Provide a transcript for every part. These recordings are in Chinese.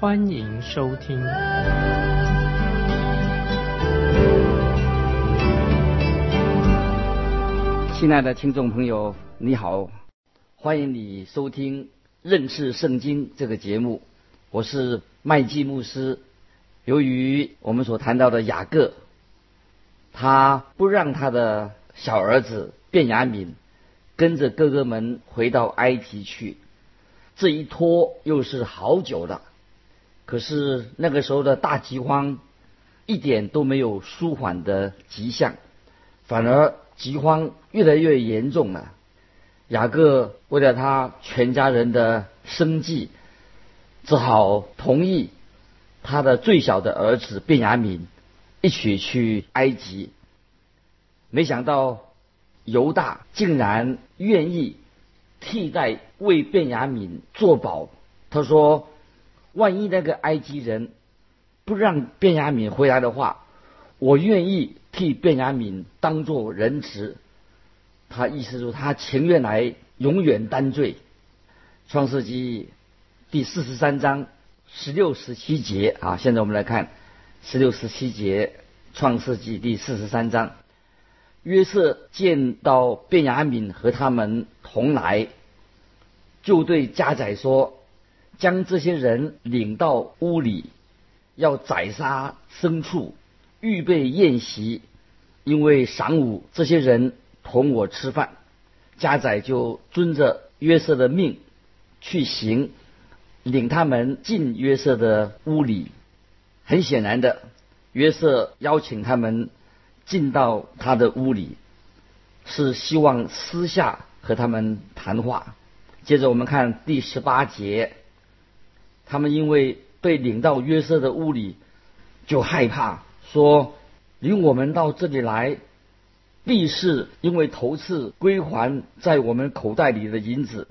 欢迎收听。亲爱的听众朋友，你好，欢迎你收听认识圣经这个节目，我是麦基牧师。由于我们所谈到的雅各，他不让他的小儿子卞雅敏跟着哥哥们回到埃及去，这一拖又是好久的。可是那个时候的大饥荒一点都没有舒缓的迹象，反而饥荒越来越严重了。雅各为了他全家人的生计，只好同意他的最小的儿子卞雅敏一起去埃及。没想到犹大竟然愿意替代为卞雅敏作保。他说：“万一那个埃及人不让卞雅敏回来的话，我愿意替卞雅敏当做人质。”他意思说，他情愿来永远担罪。创世纪第四十三章十六、十七节啊，现在我们来看十六、十七节。创世纪第四十三章。约瑟见到便雅敏和他们同来，就对家宰说：“将这些人领到屋里，要宰杀牲畜，预备宴席，因为晌午这些人同我吃饭。”家宰就遵着约瑟的命去行，领他们进约瑟的屋里。很显然的，约瑟邀请他们。进到他的屋里，是希望私下和他们谈话。接着我们看第十八节，他们因为被领到约瑟的屋里，就害怕，说领我们到这里来，必是因为头次归还在我们口袋里的银子，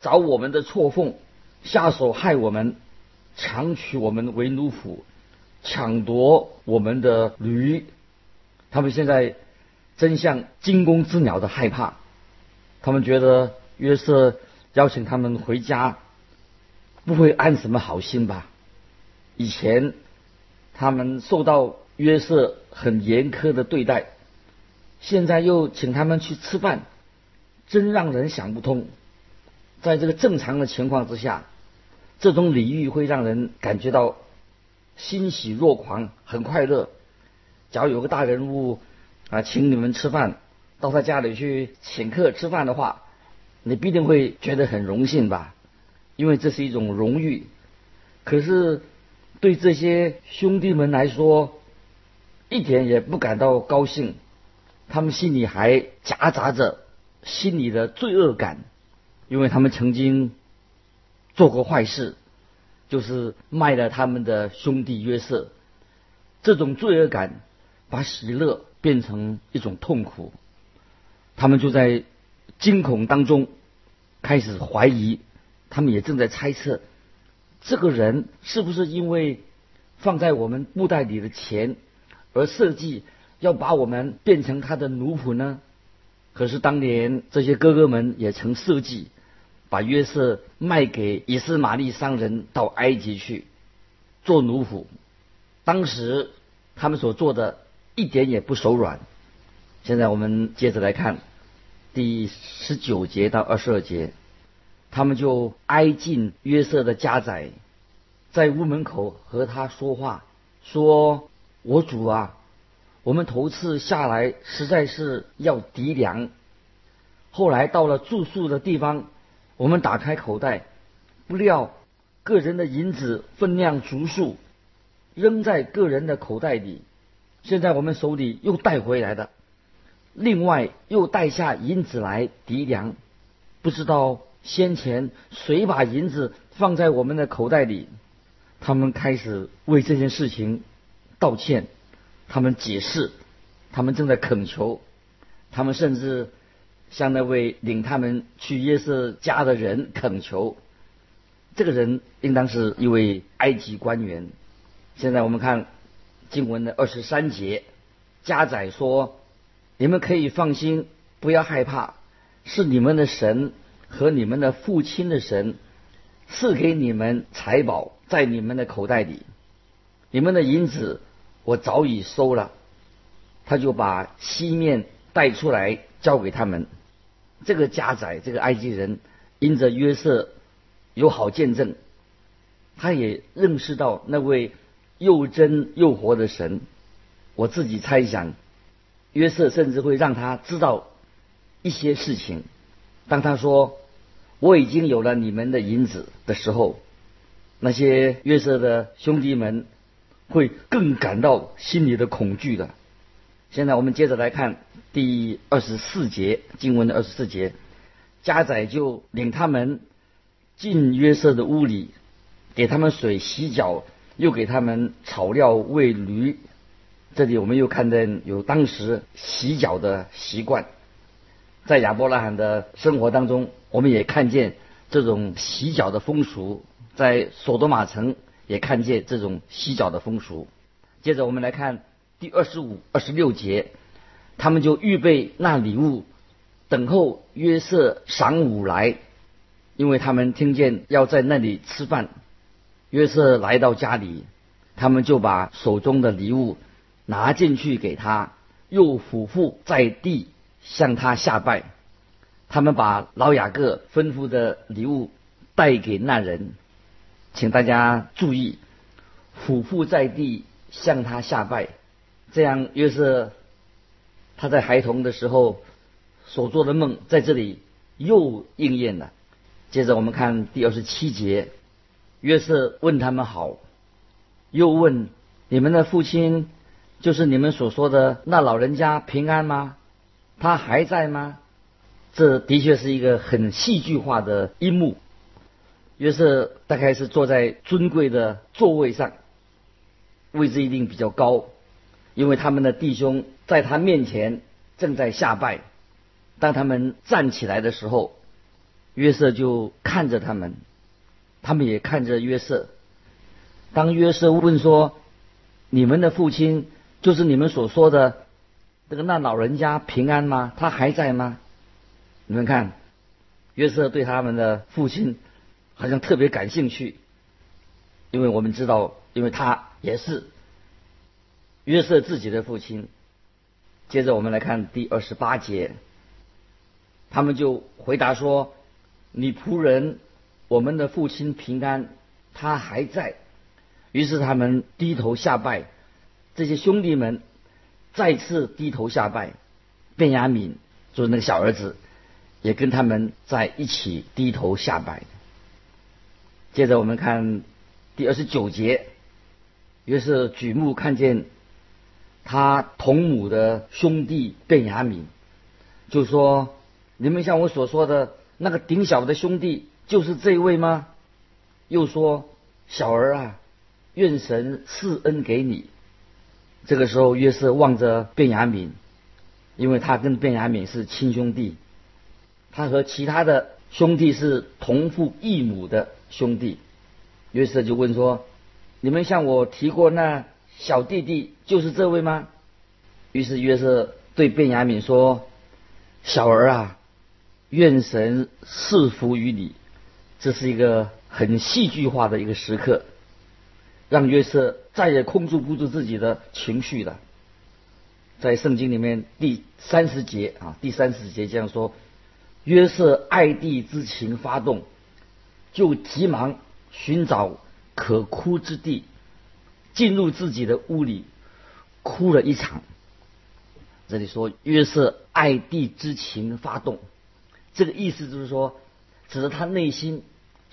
找我们的错缝，下手害我们，强取我们为奴仆，抢夺我们的驴。他们现在真像惊弓之鸟的害怕，他们觉得约瑟邀请他们回家，不会安什么好心吧？以前他们受到约瑟很严苛的对待，现在又请他们去吃饭，真让人想不通。在这个正常的情况之下，这种礼遇会让人感觉到欣喜若狂，很快乐。假如有个大人物啊，请你们吃饭，到他家里去请客吃饭的话，你必定会觉得很荣幸吧？因为这是一种荣誉。可是对这些兄弟们来说，一点也不感到高兴，他们心里还夹杂着心里的罪恶感，因为他们曾经做过坏事，就是卖了他们的兄弟约瑟，这种罪恶感。把喜乐变成一种痛苦，他们就在惊恐当中开始怀疑，他们也正在猜测，这个人是不是因为放在我们布袋里的钱而设计要把我们变成他的奴仆呢？可是当年这些哥哥们也曾设计把约瑟卖给以斯玛利商人到埃及去做奴仆，当时他们所做的。一点也不手软。现在我们接着来看第十九节到二十二节，他们就挨近约瑟的家宅，在屋门口和他说话，说：“我主啊，我们头次下来实在是要抵粮。后来到了住宿的地方，我们打开口袋，不料个人的银子分量足数，扔在个人的口袋里。”现在我们手里又带回来的，另外又带下银子来抵粮，不知道先前谁把银子放在我们的口袋里。他们开始为这件事情道歉，他们解释，他们正在恳求，他们甚至向那位领他们去约瑟家的人恳求。这个人应当是一位埃及官员。现在我们看经文的二十三节，家宰说：“你们可以放心，不要害怕，是你们的神和你们的父亲的神赐给你们财宝在你们的口袋里，你们的银子我早已收了。”他就把西面带出来交给他们。这个家宰，这个埃及人，因着约瑟有好见证，他也认识到那位。又真又活的神，我自己猜想，约瑟甚至会让他知道一些事情。当他说我已经有了你们的银子的时候，那些约瑟的兄弟们会更感到心里的恐惧的。现在我们接着来看第二十四节经文的二十四节，家宰就领他们进约瑟的屋里，给他们水洗脚。又给他们草料喂驴，这里我们又看见有当时洗脚的习惯，在亚伯拉罕的生活当中，我们也看见这种洗脚的风俗，在索多玛城也看见这种洗脚的风俗。接着我们来看第二十五、二十六节，他们就预备那礼物，等候约瑟晌午来，因为他们听见要在那里吃饭。约瑟来到家里，他们就把手中的礼物拿进去给他，又俯伏在地向他下拜。他们把老雅各吩咐的礼物带给那人，请大家注意，俯伏在地向他下拜，这样约瑟他在孩童的时候所做的梦在这里又应验了。接着我们看第二十七节。约瑟问他们好，又问你们的父亲，就是你们所说的那老人家平安吗？他还在吗？这的确是一个很戏剧化的一幕。约瑟大概是坐在尊贵的座位上，位置一定比较高，因为他们的弟兄在他面前正在下拜。当他们站起来的时候，约瑟就看着他们。他们也看着约瑟。当约瑟问说：“你们的父亲就是你们所说的这个那老人家平安吗？他还在吗？”你们看，约瑟对他们的父亲好像特别感兴趣，因为我们知道，因为他也是约瑟自己的父亲。接着我们来看第二十八节，他们就回答说：“你仆人。”我们的父亲平安，他还在。于是他们低头下拜，这些兄弟们再次低头下拜。卞雅敏就是那个小儿子，也跟他们在一起低头下拜。接着我们看第二十九节，于是举目看见他同母的兄弟卞雅敏，就说：“你们像我所说的那个顶小的兄弟。”就是这位吗？又说：“小儿啊，愿神赐恩给你。”这个时候，约瑟望着卞雅敏，因为他跟卞雅敏是亲兄弟，他和其他的兄弟是同父异母的兄弟。约瑟就问说：“你们向我提过那小弟弟，就是这位吗？”于是约瑟对卞雅敏说：“小儿啊，愿神赐福于你。”这是一个很戏剧化的一个时刻，让约瑟再也控制不住自己的情绪了。在圣经里面第三十节啊，第三十节这样说：约瑟爱弟之情发动，就急忙寻找可哭之地，进入自己的屋里，哭了一场。这里说约瑟爱弟之情发动，这个意思就是说，指的他内心。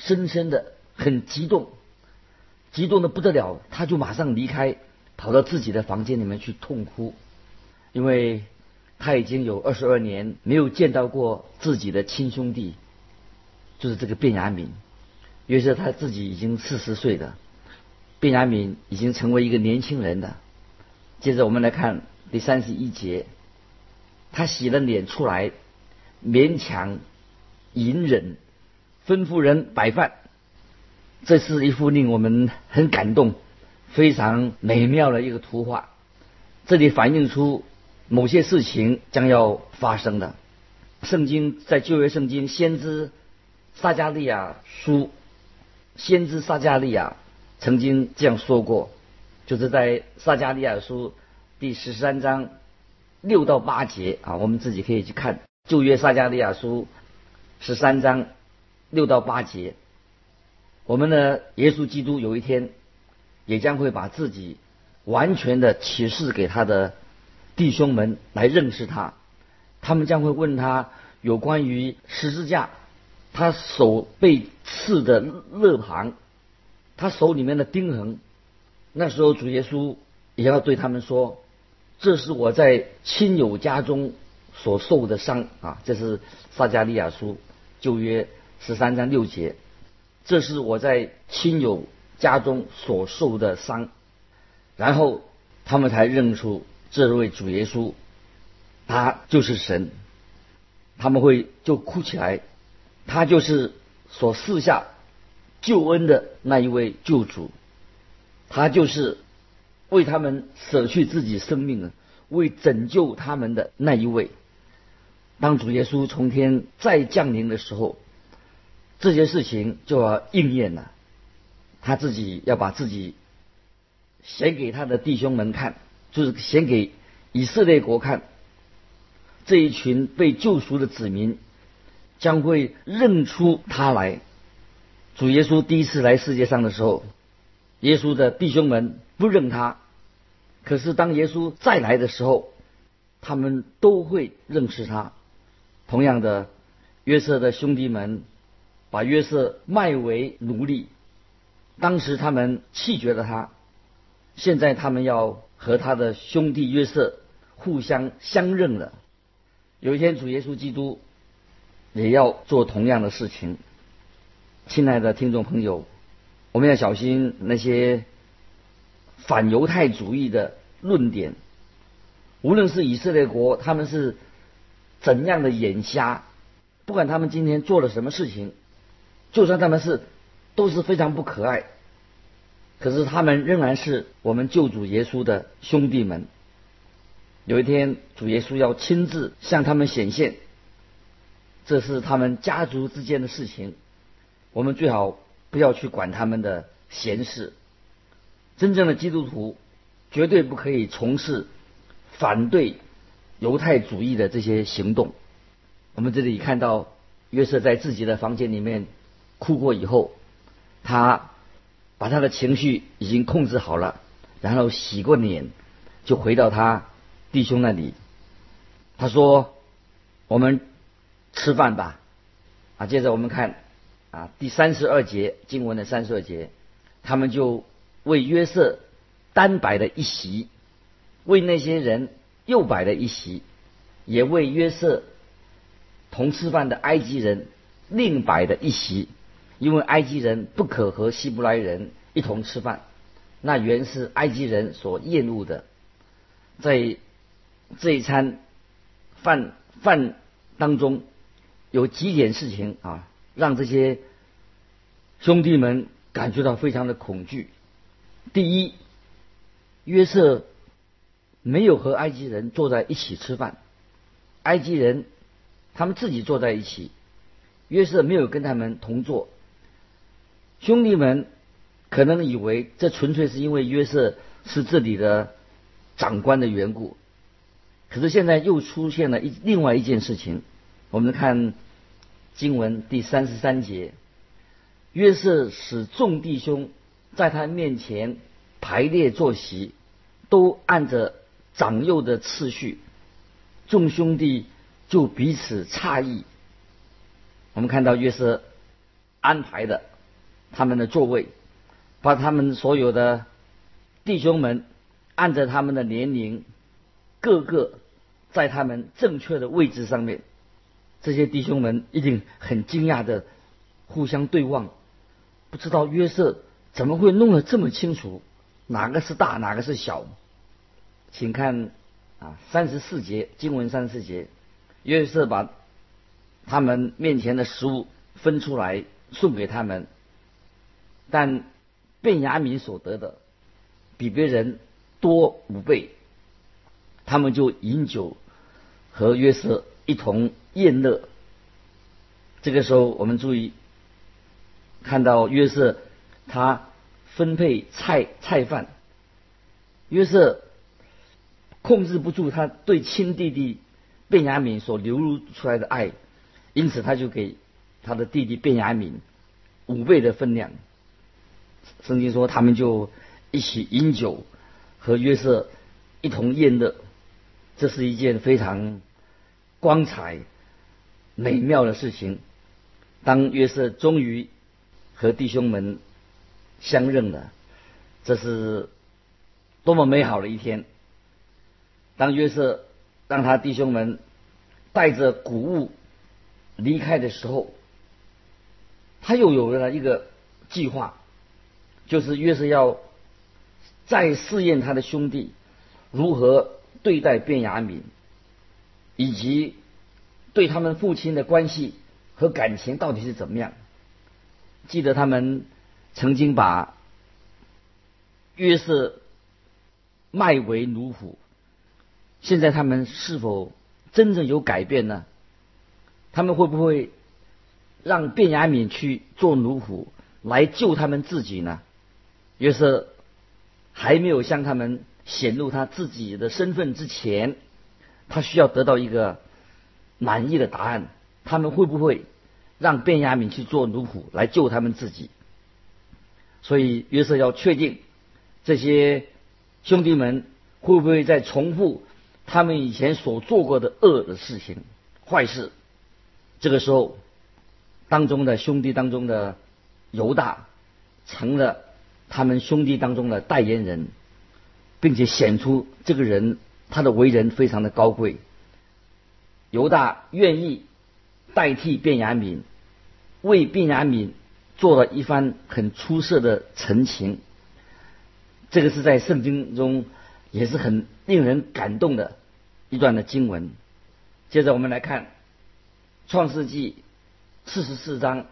深深的很激动，激动的不得了，他就马上离开，跑到自己的房间里面去痛哭，因为他已经有二十二年没有见到过自己的亲兄弟，就是这个卞雅敏，于是他自己已经四十岁了，卞雅敏已经成为一个年轻人了。接着我们来看第三十一节，他洗了脸出来，勉强隐忍，吩咐人摆饭。这是一幅令我们很感动、非常美妙的一个图画。这里反映出某些事情将要发生的。圣经在旧约圣经先知撒加利亚书，先知撒加利亚曾经这样说过，就是在撒加利亚书第十三章六到八节啊，我们自己可以去看旧约撒加利亚书十三章六到八节。我们的耶稣基督有一天也将会把自己完全的启示给他的弟兄们来认识他。他们将会问他有关于十字架，他手被刺的肋旁，他手里面的钉痕。那时候主耶稣也要对他们说：“这是我在亲友家中所受的伤啊！”这是撒加利亚书旧约十三章六节。这是我在亲友家中所受的伤。然后他们才认出这位主耶稣。他就是神，他们会就哭起来，他就是所赐下救恩的那一位救主，他就是为他们舍去自己生命的，为拯救他们的那一位。当主耶稣从天再降临的时候，这些事情就要应验了。他自己要把自己写给他的弟兄们看，就是显给以色列国看。这一群被救赎的子民将会认出他来。主耶稣第一次来世界上的时候，耶稣的弟兄们不认他。可是当耶稣再来的时候，他们都会认识他。同样的，约瑟的兄弟们把约瑟卖为奴隶，当时他们弃绝了他。现在他们要和他的兄弟约瑟互相相认了。有一天，主耶稣基督也要做同样的事情。亲爱的听众朋友，我们要小心那些反犹太主义的论点。无论是以色列国，他们是怎样的眼瞎，不管他们今天做了什么事情，就算他们是都是非常不可爱，可是他们仍然是我们救主耶稣的兄弟们。有一天，主耶稣要亲自向他们显现，这是他们家族之间的事情，我们最好不要去管他们的闲事。真正的基督徒绝对不可以从事反对犹太主义的这些行动。我们这里看到约瑟在自己的房间里面哭过以后，他把他的情绪已经控制好了，然后洗过脸，就回到他。弟兄那里，他说：“我们吃饭吧。”啊，接着我们看啊第三十二节经文的三十二节，他们就为约瑟单摆了一席，为那些人又摆了一席，也为约瑟同吃饭的埃及人另摆了一席，因为埃及人不可和希伯来人一同吃饭，那原是埃及人所厌恶的，在。这一餐饭饭当中有几点事情啊，让这些兄弟们感觉到非常的恐惧。第一，约瑟没有和埃及人坐在一起吃饭，埃及人他们自己坐在一起，约瑟没有跟他们同坐。兄弟们可能以为这纯粹是因为约瑟是这里的长官的缘故。可是现在又出现了一另外一件事情，我们看经文第三十三节，约瑟使众弟兄在他面前排列坐席，都按着长幼的次序，众兄弟就彼此诧异。我们看到约瑟安排的他们的座位，把他们所有的弟兄们按着他们的年龄。个个在他们正确的位置上面，这些弟兄们一定很惊讶的互相对望，不知道约瑟怎么会弄得这么清楚？哪个是大，哪个是小？请看啊，三十四节经文三十四节，约瑟把他们面前的食物分出来送给他们，但便雅悯所得的比别人多五倍，他们就饮酒和约瑟一同宴乐。这个时候，我们注意看到约瑟他分配菜菜饭，约瑟控制不住他对亲弟弟卞雅敏所流露出来的爱，因此他就给他的弟弟卞雅敏五倍的分量。圣经说，他们就一起饮酒，和约瑟一同宴乐，这是一件非常光彩美妙的事情。当约瑟终于和弟兄们相认了，这是多么美好的一天！当约瑟让他弟兄们带着谷物离开的时候，他又有了一个计划，就是约瑟要再试验他的兄弟如何对待卞雅敏，以及对他们父亲的关系。和感情到底是怎么样？记得他们曾经把约瑟卖为奴仆，现在他们是否真正有改变呢？他们会不会让卞雅敏去做奴仆来救他们自己呢？约瑟还没有向他们显露他自己的身份之前，他需要得到一个满意的答案。他们会不会让卞雅敏去做奴仆来救他们自己？所以约瑟要确定这些兄弟们会不会再重复他们以前所做过的恶的事情、坏事。这个时候，当中的兄弟当中的犹大成了他们兄弟当中的代言人，并且显出这个人他的为人非常的高贵。犹大愿意。代替卞雅敏，为卞雅敏做了一番很出色的陈情。这个是在圣经中也是很令人感动的一段的经文。接着我们来看《创世纪》四十四章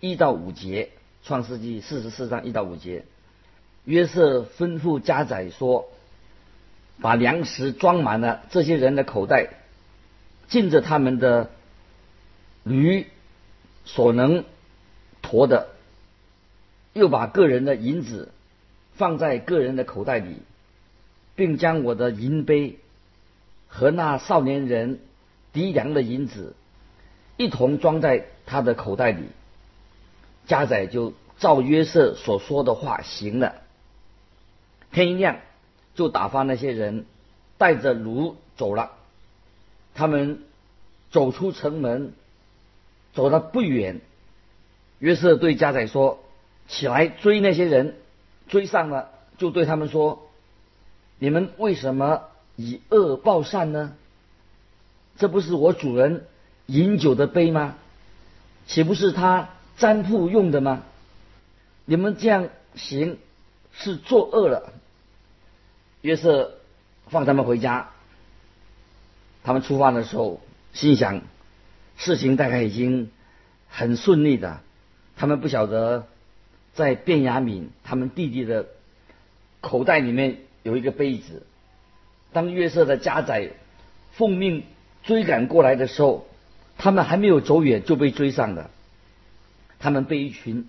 一到五节，《创世纪》四十四章一到五节，约瑟吩咐家宰说：“把粮食装满了这些人的口袋，尽着他们的。”驴所能驮的，又把个人的银子放在个人的口袋里，并将我的银杯和那少年人敌粮的银子一同装在他的口袋里。家仔就照约瑟所说的话行了。天一亮，就打发那些人带着炉走了。他们走出城门。走了不远，约瑟对家仔说：“起来追那些人，追上了就对他们说：‘你们为什么以恶报善呢？这不是我主人饮酒的杯吗？岂不是他占卜用的吗？你们这样行是作恶了。’约瑟放他们回家，他们出发的时候心想。”事情大概已经很顺利的，他们不晓得在卞雅敏他们弟弟的口袋里面有一个杯子。当约瑟的家仔奉命追赶过来的时候，他们还没有走远就被追上了。他们被一群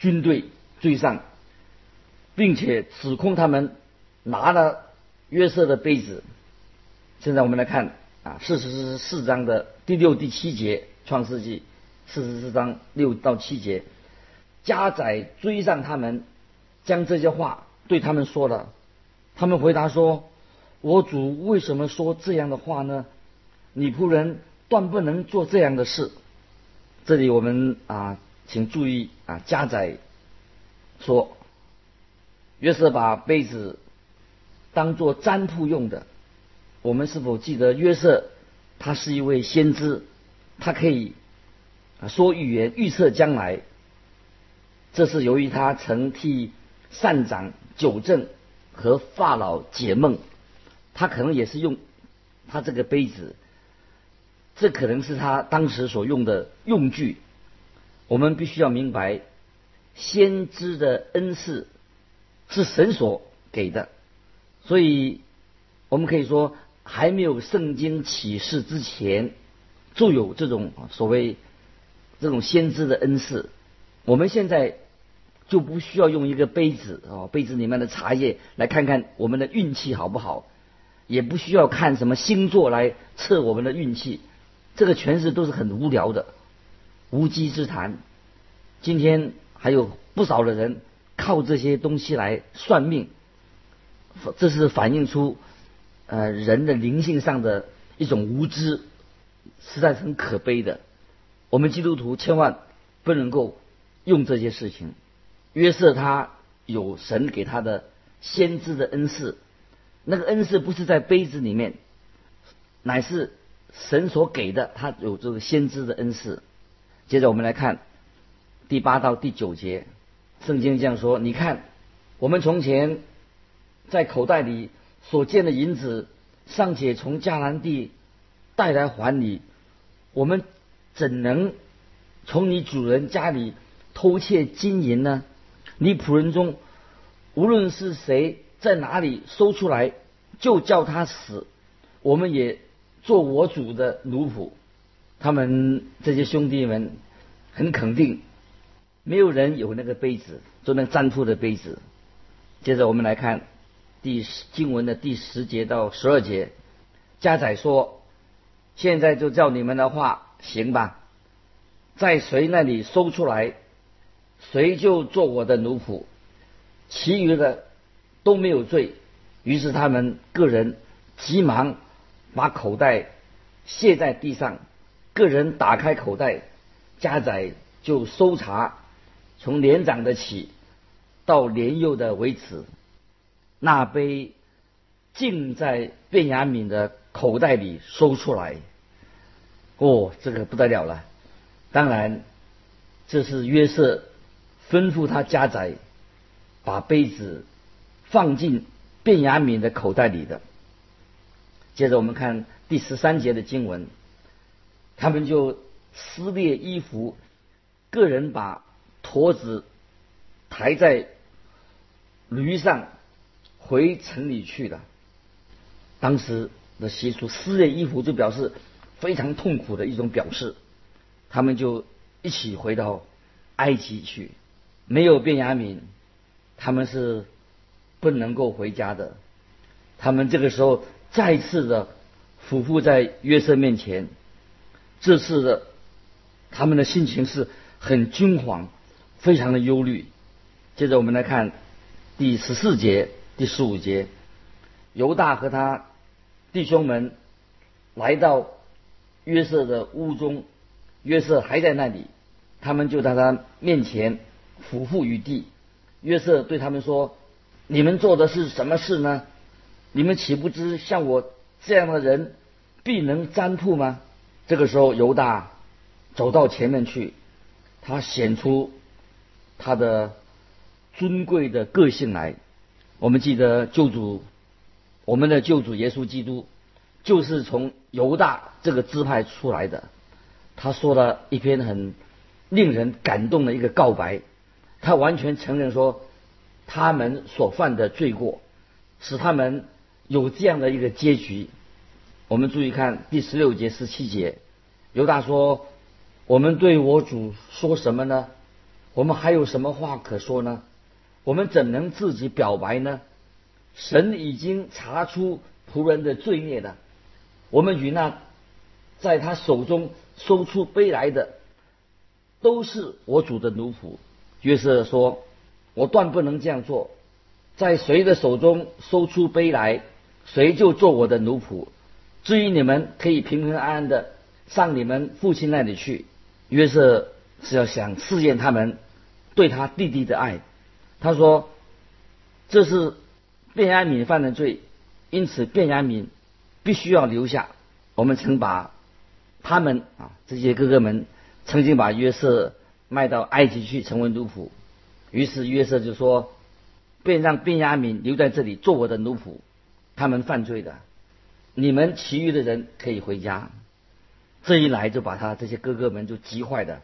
军队追上，并且指控他们拿了约瑟的杯子。现在我们来看。啊，四十四章的第六、第七节，《创世纪》四十四章六到七节，加宰追上他们，将这些话对他们说了。他们回答说：“我主为什么说这样的话呢？你仆人断不能做这样的事。”这里我们啊，请注意啊，加宰说：“约瑟把杯子当做占卜用的。”我们是否记得约瑟？他是一位先知，他可以说预言、预测将来。这是由于他曾替善长纠正和法老解梦，他可能也是用他这个杯子，这可能是他当时所用的用具。我们必须要明白，先知的恩赐是神所给的，所以我们可以说，还没有圣经启示之前，就有这种所谓这种先知的恩赐。我们现在。就不需要用一个杯子哦，杯子里面的茶叶来看看我们的运气好不好，也不需要看什么星座来测我们的运气，这个全是都是很无聊的无稽之谈。今天还有不少的人靠这些东西来算命，这是反映出呃人的灵性上的一种无知，实在是很可悲的。我们基督徒千万不能够用这些事情。约瑟他有神给他的先知的恩赐，那个恩赐不是在杯子里面，乃是神所给的，他有这个先知的恩赐。接着我们来看第八到第九节，圣经这样说：你看，我们从前在口袋里所见的银子，尚且从迦南地带来还你，我们怎能从你主人家里偷窃金银呢？你仆人中，无论是谁在哪里搜出来，就叫他死。我们也做我主的奴仆。他们这些兄弟们很肯定，没有人有那个杯子，就那占卜的杯子。接着我们来看第十经文的第十节到十二节，家仔说：“现在就照你们的话行吧，在谁那里搜出来？”谁就做我的奴仆，其余的都没有罪。于是他们个人急忙把口袋卸在地上，个人打开口袋，家仔就搜查，从连长的起到年幼的为止，那杯竟在卞雅敏的口袋里搜出来。哦，这个不得了了！当然，这是约瑟。吩咐他家宅把杯子放进卞雅敏的口袋里的。接着我们看第十三节的经文，他们就撕裂衣服，个人把驼子抬在驴上回城里去了。当时的习俗，撕裂衣服就表示非常痛苦的一种表示。他们就一起回到埃及去。没有便雅敏，他们是不能够回家的。他们这个时候再次的俯伏在约瑟面前，这次的他们的心情是很惊惶，非常的忧虑。接着我们来看第十四节、第十五节，犹大和他弟兄们来到约瑟的屋中，约瑟还在那里，他们就在他面前。俯伏于地，约瑟对他们说：“你们做的是什么事呢？你们岂不知像我这样的人必能占卜吗？”这个时候，犹大走到前面去，他显出他的尊贵的个性来。我们记得救主，我们的救主耶稣基督就是从犹大这个支派出来的。他说了一篇很令人感动的一个告白。他完全承认说，他们所犯的罪过，使他们有这样的一个结局。我们注意看第十六节、十七节，犹大说：“我们对我主说什么呢？我们还有什么话可说呢？我们怎能自己表白呢？神已经查出仆人的罪孽了。我们与那在他手中搜出杯来的，都是我主的奴仆。”约瑟说：“我断不能这样做，在谁的手中搜出杯来，谁就做我的奴仆。至于你们，可以平平安安的上你们父亲那里去。”约瑟是要想试验他们对他弟弟的爱。他说：“这是卞雅敏犯的罪，因此卞雅敏必须要留下。”我们曾把他们啊这些哥哥们曾经把约瑟。卖到埃及去成为奴仆，于是约瑟就说：“便让便雅悯留在这里做我的奴仆。他们犯罪的，你们其余的人可以回家。”这一来就把他这些哥哥们就急坏的。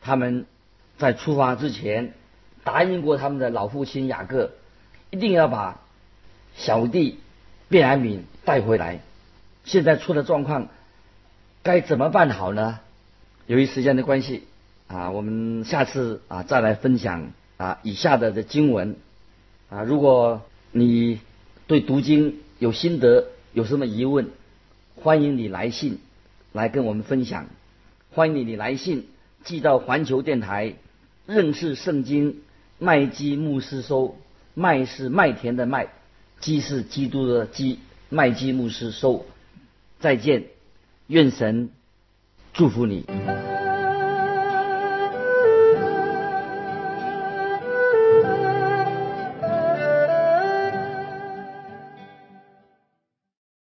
他们在出发之前答应过他们的老父亲雅各，一定要把小弟便雅悯带回来。现在出了状况，该怎么办好呢？由于时间的关系啊，我们下次啊再来分享啊以下的这经文啊。如果你对读经有心得，有什么疑问，欢迎你来信来跟我们分享。欢迎你来信寄到环球电台认识圣经麦基牧师收。麦是麦田的麦，基是基督的基，麦基牧师收。再见，愿神祝福你。